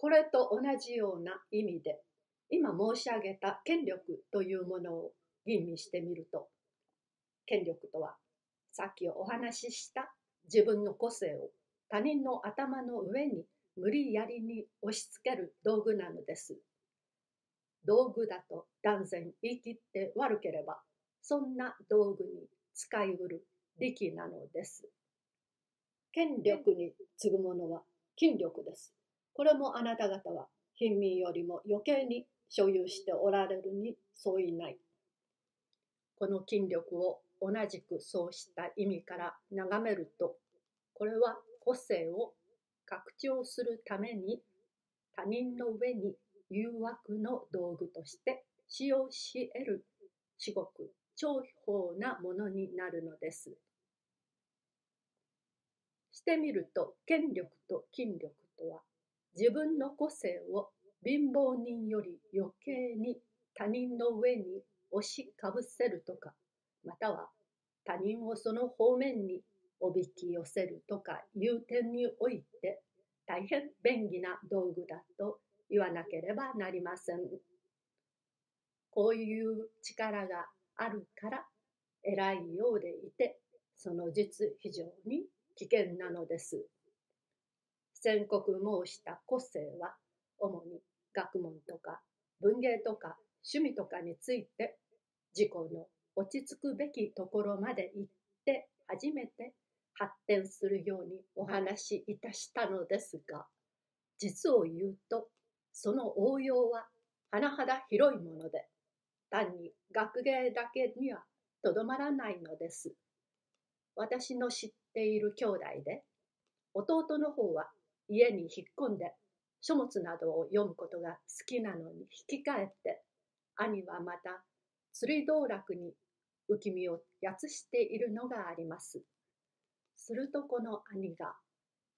これと同じような意味で、今申し上げた権力というものを吟味してみると、権力とは、さっきお話しした自分の個性を他人の頭の上に無理やりに押し付ける道具なのです。道具だと断然言い切って悪ければ、そんな道具に使いうる力なのです。権力に次ぐものは筋力です。これもあなた方は貧民よりも余計に所有しておられるに相違ない。この筋力を同じくそうした意味から眺めると、これは個性を拡張するために他人の上に誘惑の道具として使用し得る至極重宝なものになるのです。してみると権力と筋力自分の個性を貧乏人より余計に他人の上に押しかぶせるとかまたは他人をその方面におびき寄せるとかいう点において大変便利な道具だと言わなければなりません。こういう力があるから偉いようでいてその実非常に危険なのです。宣告申した個性は主に学問とか文芸とか趣味とかについて自己の落ち着くべきところまで行って初めて発展するようにお話しいたしたのですが実を言うとその応用は甚だ広いもので単に学芸だけにはとどまらないのです。私の知っている兄弟で弟の方は家に引っ込んで書物などを読むことが好きなのに引き換えて兄はまた釣り道楽に浮き身をやつしているのがあります。するとこの兄が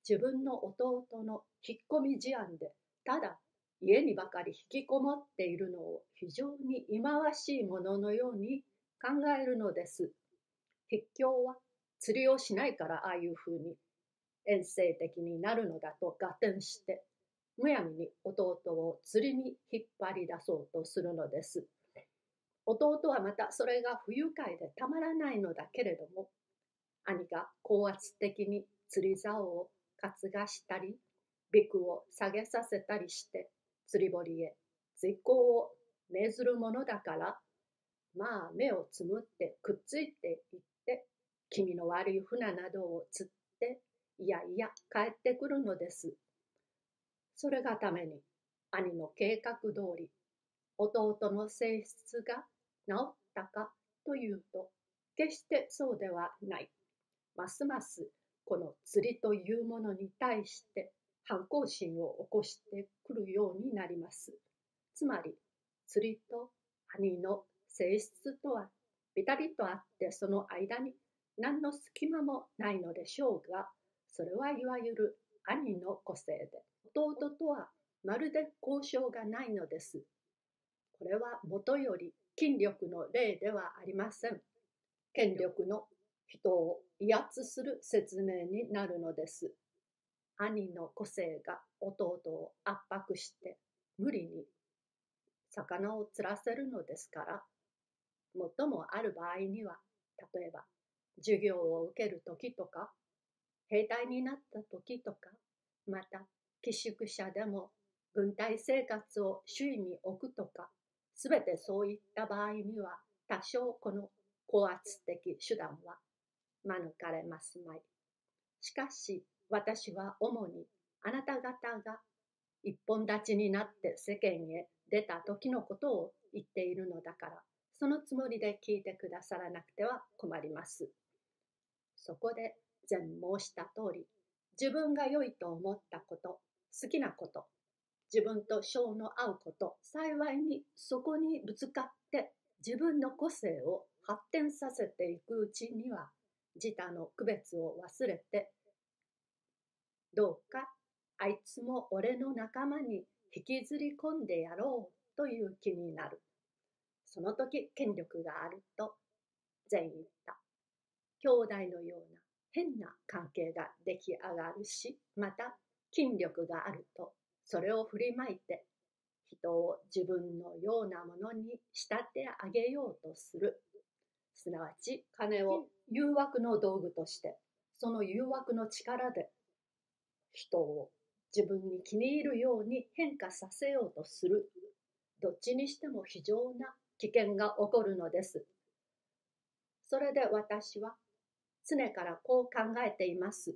自分の弟の引っ込み思案でただ家にばかり引きこもっているのを非常に忌まわしいもののように考えるのです。筆境は釣りをしないからああいうふうに遠征的になるのだと合点してむやみに弟を釣りに引っ張り出そうとするのです。弟はまたそれが不愉快でたまらないのだけれども兄が高圧的に釣り竿を担がしたりビクを下げさせたりして釣り堀へ絶好を命ずるものだからまあ目をつむってくっついていって気味の悪い船などを釣っていやいや帰ってくるのです。それがために兄の計画通り弟の性質が治ったかというと決してそうではない。ますますこの釣りというものに対して反抗心を起こしてくるようになります。つまり釣りと兄の性質とはぴたりとあってその間に何の隙間もないのでしょうがそれはいわゆる兄の個性で弟とはまるで交渉がないのです。これはもとより筋力の例ではありません。権力の人を威圧する説明になるのです。兄の個性が弟を圧迫して無理に魚を釣らせるのですから、最もある場合には、例えば授業を受ける時とか、兵隊になった時とか、また寄宿舎でも軍隊生活を周囲に置くとか、すべてそういった場合には、多少この高圧的手段は免れますまい。しかし、私は主にあなた方が一本立ちになって世間へ出た時のことを言っているのだから、そのつもりで聞いてくださらなくては困ります。そこで前申した通り、自分が良いと思ったこと、好きなこと、自分と性の合うこと、幸いにそこにぶつかって自分の個性を発展させていくうちには、自他の区別を忘れて、どうかあいつも俺の仲間に引きずり込んでやろうという気になる。その時権力があると前言った。兄弟のような変な関係が出来上がるし、また筋力があるとそれを振りまいて人を自分のようなものに仕立て上げようとする。すなわち金を誘惑の道具としてその誘惑の力で人を自分に気に入るように変化させようとする。どっちにしても非常な危険が起こるのです。それで私は常からこう考えています。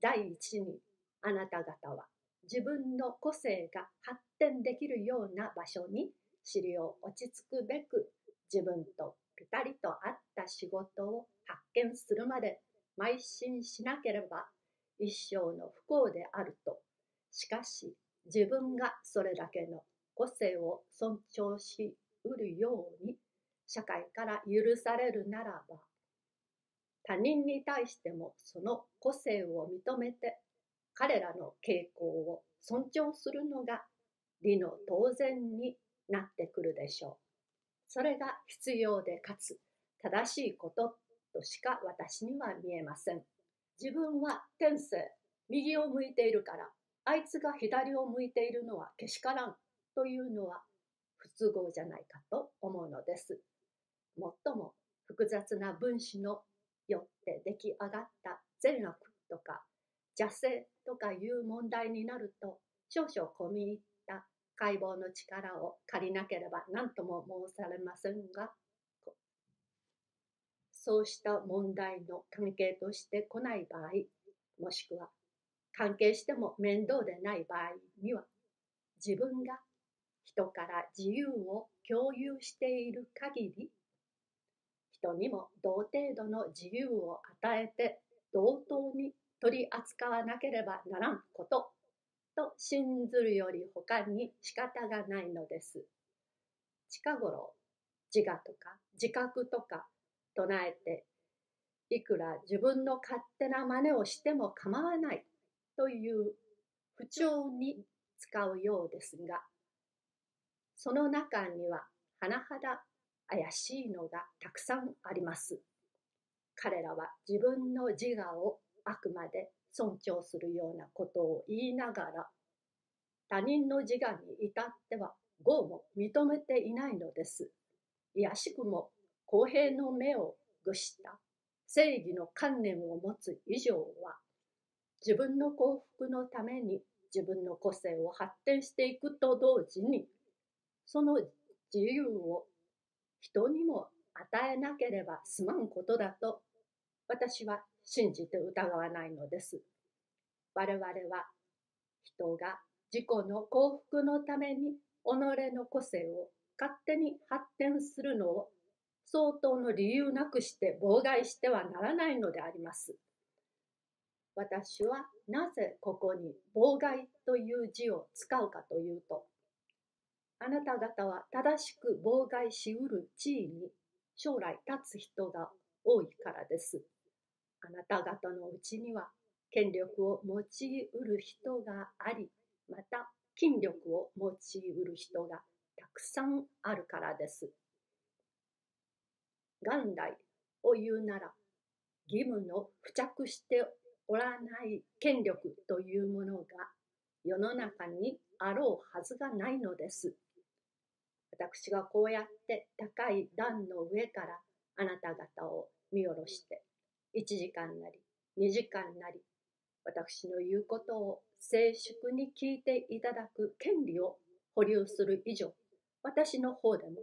第一にあなた方は自分の個性が発展できるような場所に尻を落ち着くべく自分とぴたりと合った仕事を発見するまで邁進しなければ一生の不幸であるとしかし自分がそれだけの個性を尊重しうるように社会から許されるならば他人に対してもその個性を認めて彼らの傾向を尊重するのが理の当然になってくるでしょう。それが必要でかつ正しいこととしか私には見えません。自分は天性、右を向いているから、あいつが左を向いているのはけしからんというのは不都合じゃないかと思うのです。もっとも複雑な分子のよって出来上がった善悪とか邪性とかいう問題になると少々込み入った解剖の力を借りなければ何とも申されませんがそうした問題の関係として来ない場合もしくは関係しても面倒でない場合には自分が人から自由を共有している限り人にも同程度の自由を与えて同等に取り扱わなければならんことと信ずるより他に仕方がないのです。近頃自我とか自覚とか唱えていくら自分の勝手な真似をしても構わないという不調に使うようですがその中には甚だ怪しいのがたくさんあります。彼らは自分の自我をあくまで尊重するようなことを言いながら他人の自我に至っては業も認めていないのです。いやしくも公平の目を具した正義の観念を持つ以上は自分の幸福のために自分の個性を発展していくと同時にその自由を人にも与えなければすまんことだと私は信じて疑わないのです。我々は人が自己の幸福のために己の個性を勝手に発展するのを相当の理由なくして妨害してはならないのであります。私はなぜここに妨害という字を使うかというと、あなた方は正しく妨害しうる地位に将来立つ人が多いからです。あなた方のうちには権力を用いうる人があり、また筋力を用いうる人がたくさんあるからです。元来を言うなら、義務の付着しておらない権力というものが世の中にあろうはずがないのです。私がこうやって高い段の上からあなた方を見下ろして1時間なり2時間なり私の言うことを静粛に聞いていただく権利を保留する以上私の方でも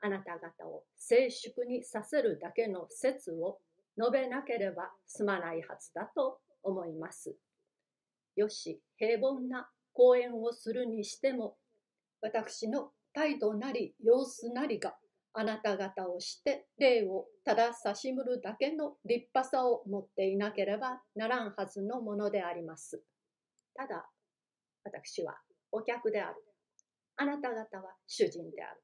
あなた方を静粛にさせるだけの説を述べなければ済まないはずだと思います。よし、平凡な講演をするにしても、私の態度なり様子なりがあなた方をして礼をただ差しむるだけの立派さを持っていなければならんはずのものであります。ただ、私はお客である。あなた方は主人である。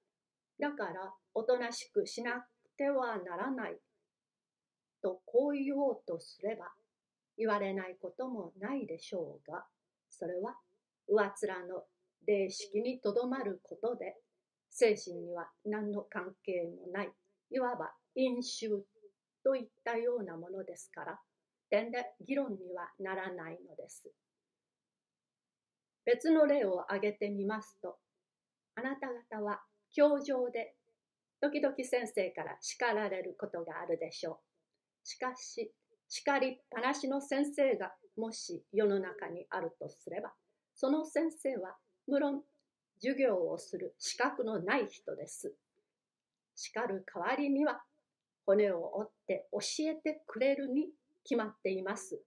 だからおとなしくしなくてはならない。とこう言おうとすれば言われないこともないでしょうが、それは上面の霊式にとどまることで精神には何の関係もないいわば飲酒といったようなものですから点で議論にはならないのです別の例を挙げてみますと、あなた方は教場で時々先生から叱られることがあるでしょう。しかし、叱りっぱなしの先生がもし世の中にあるとすれば、その先生は無論授業をする資格のない人です。叱る代わりには骨を折って教えてくれるに決まっています。